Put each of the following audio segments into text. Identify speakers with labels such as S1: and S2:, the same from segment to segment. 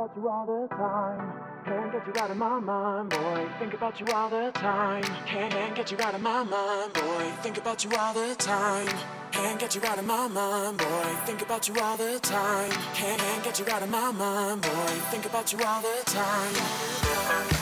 S1: About you all the time. Can't get you out of my mind, boy. Think about you all the time. Can't, get you out of my mind, boy. Think about you all the time. Can't get you out of my mind, boy. Think about you all the time. Can't get you out of my mind, boy. Think about you all the time.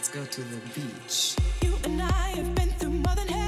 S2: let's go to the beach.
S3: You and I have been through more than.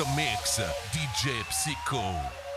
S4: Master Mix, DJ Psycho.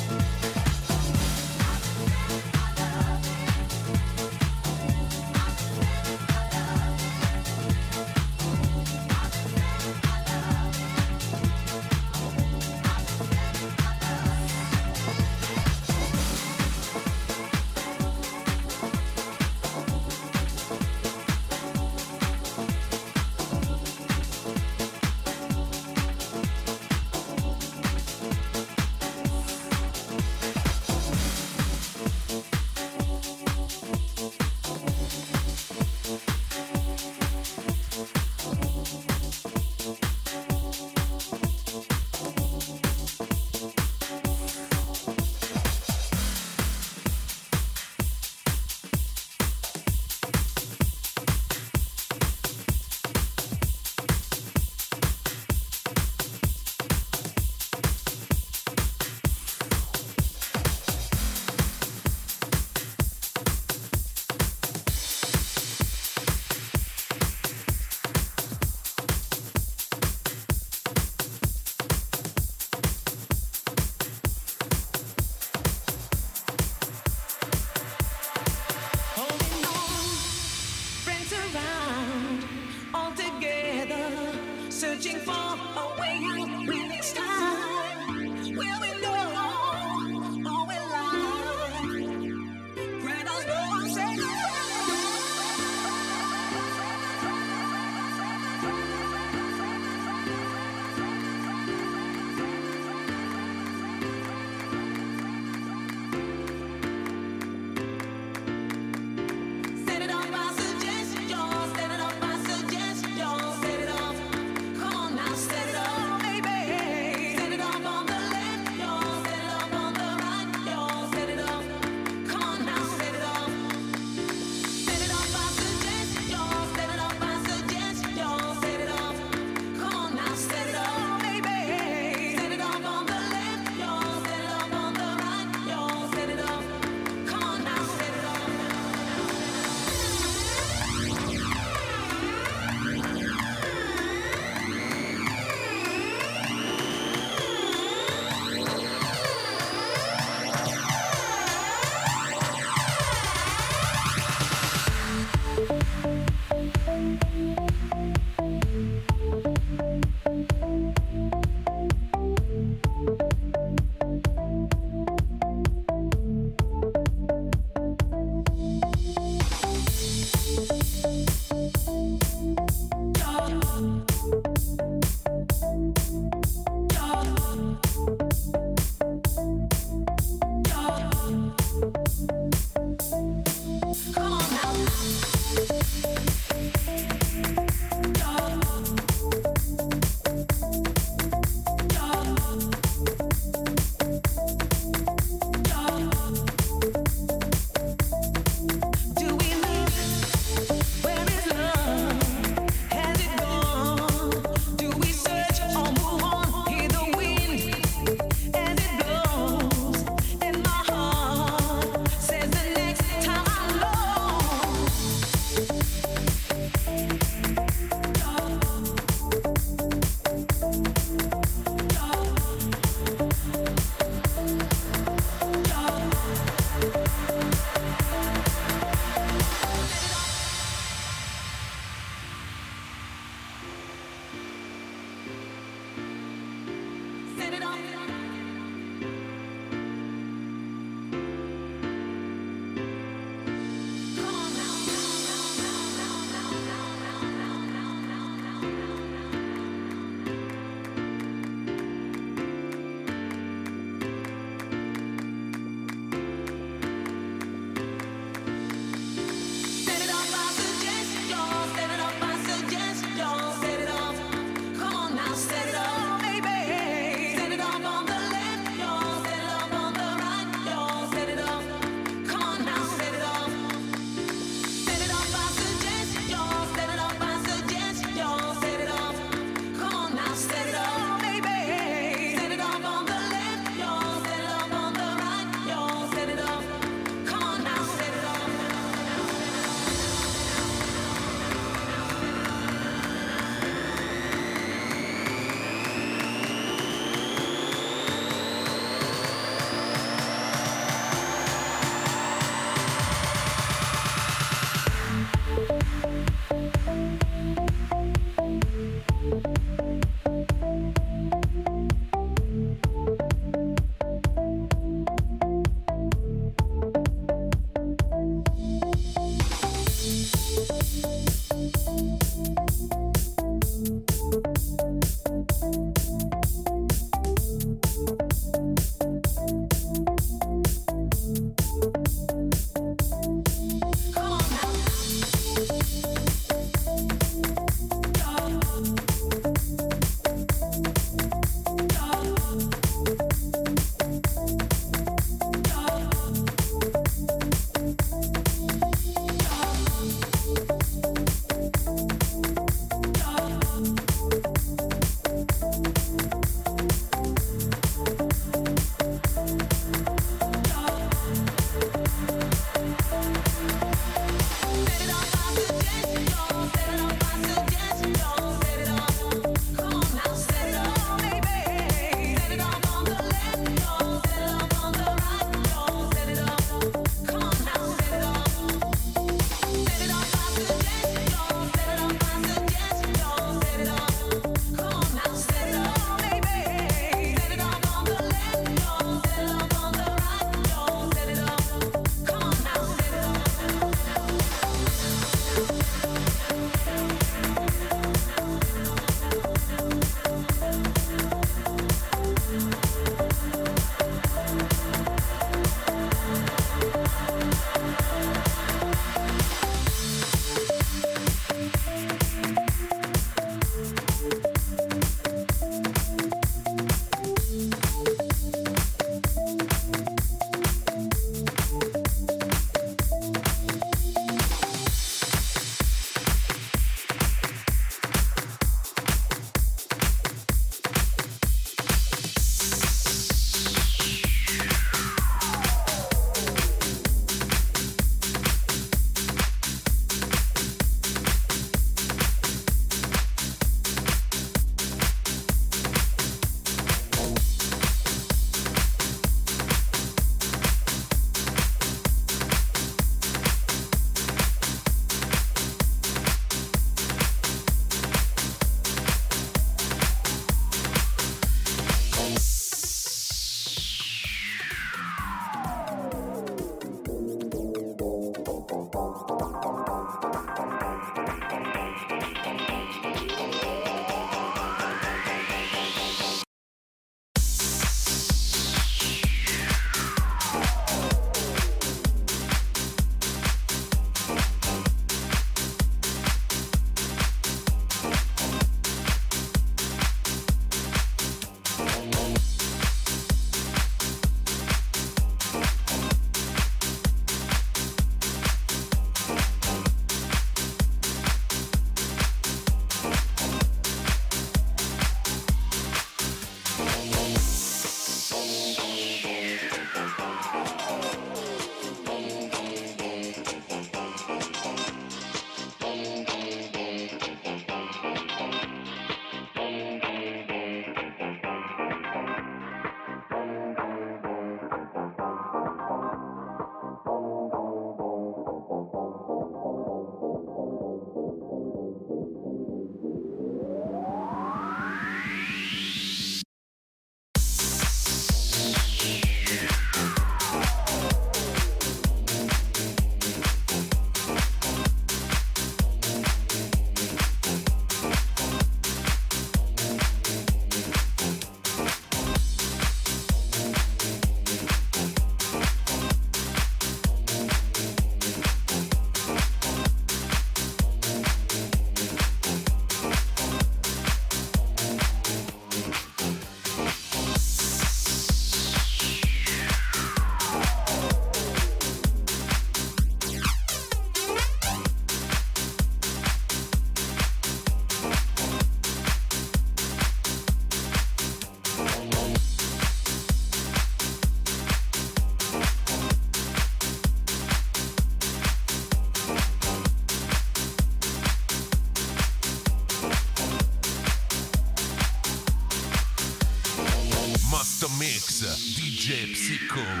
S5: DJ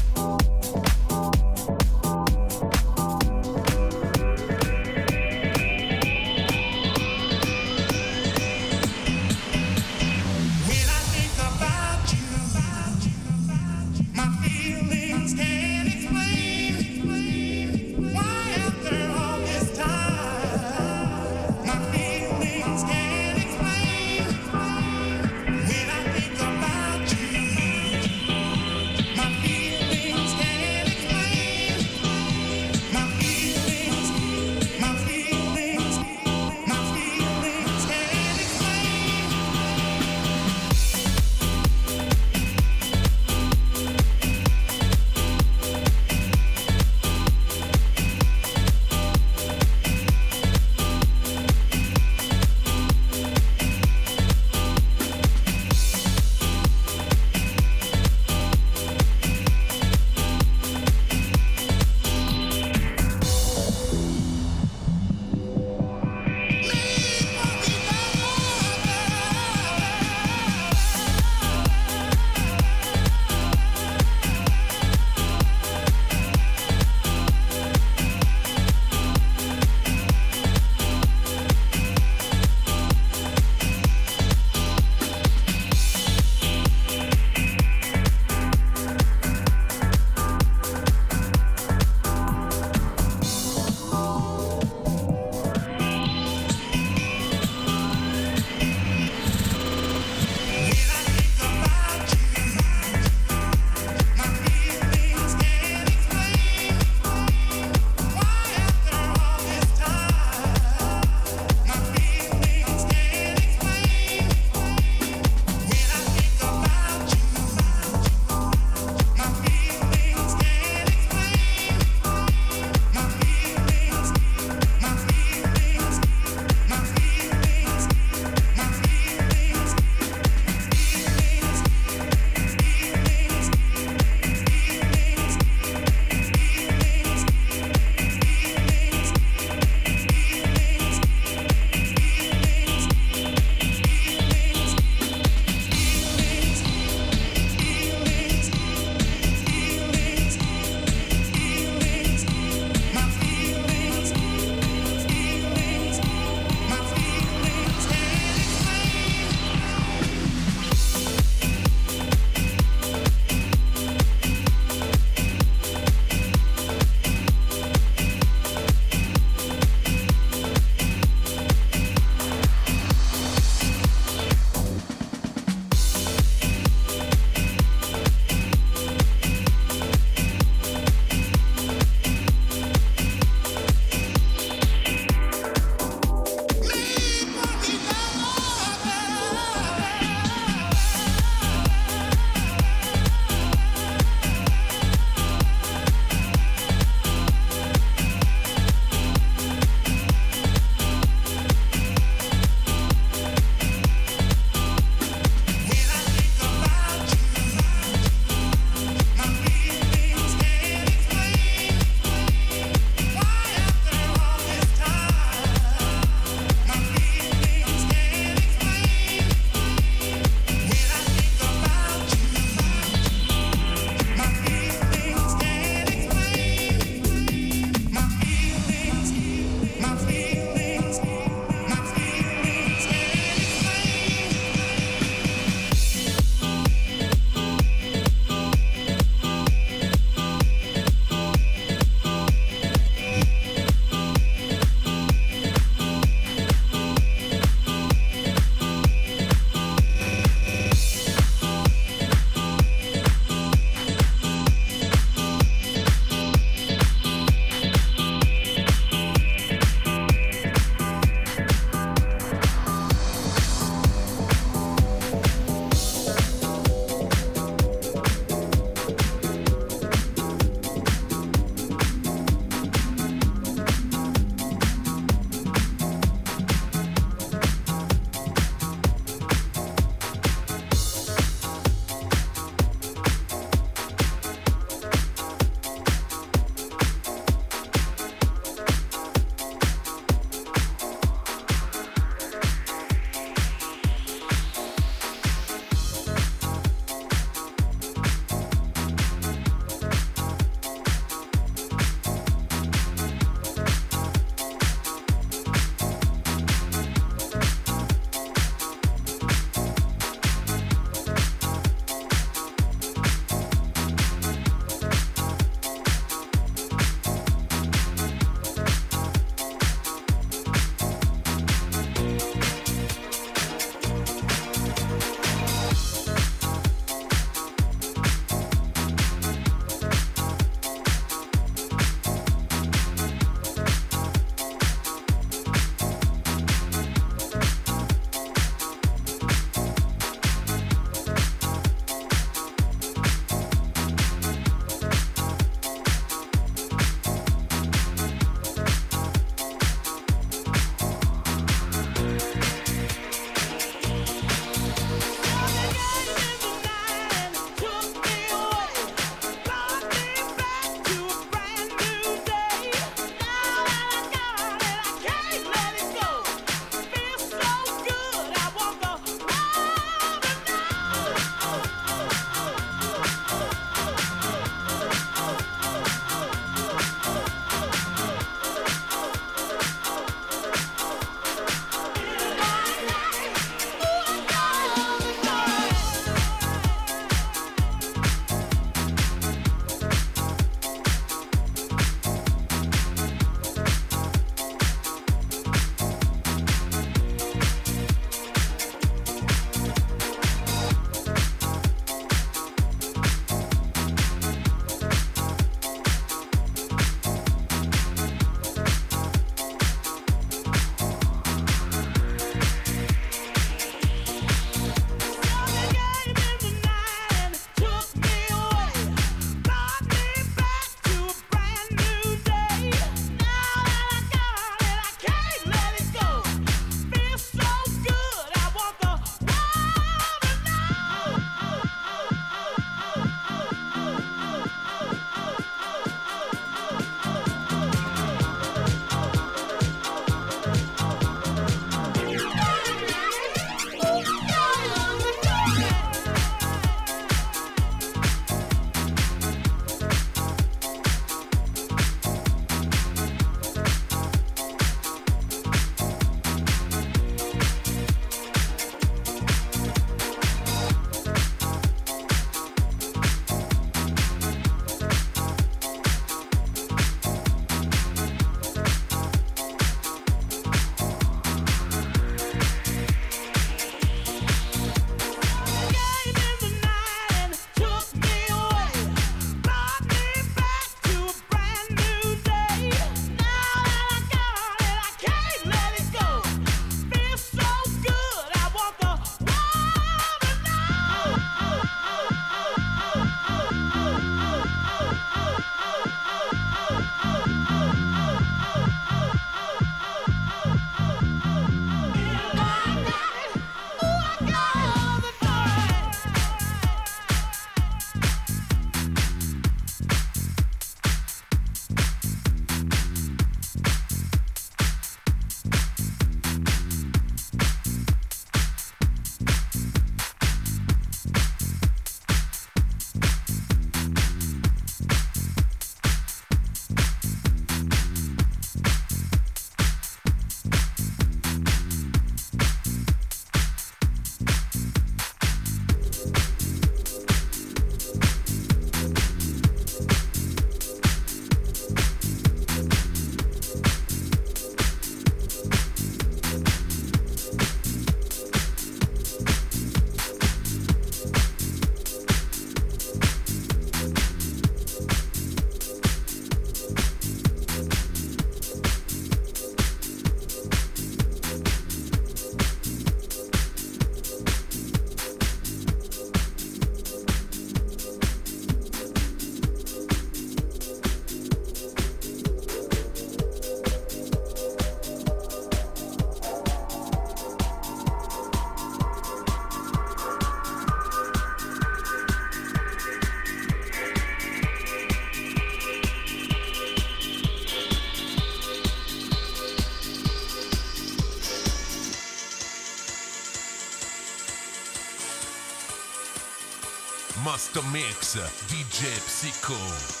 S5: Master Mix, DJ Psycho.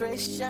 S4: Celebration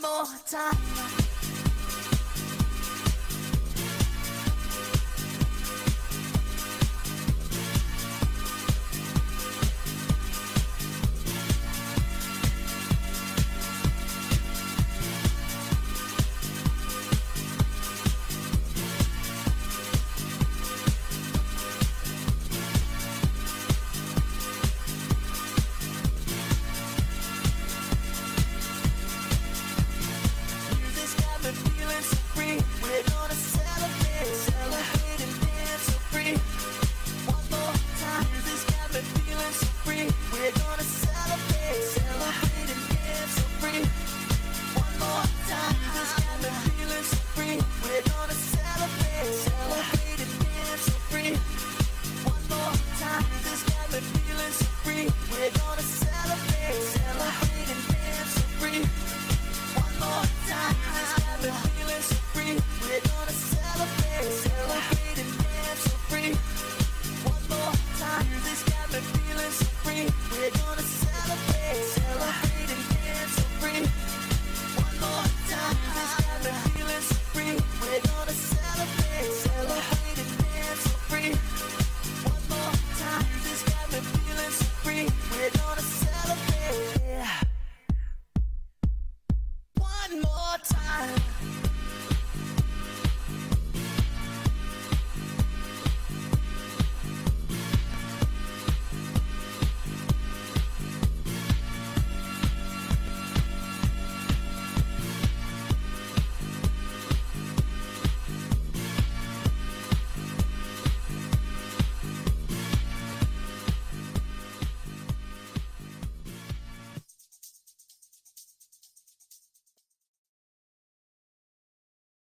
S4: more time.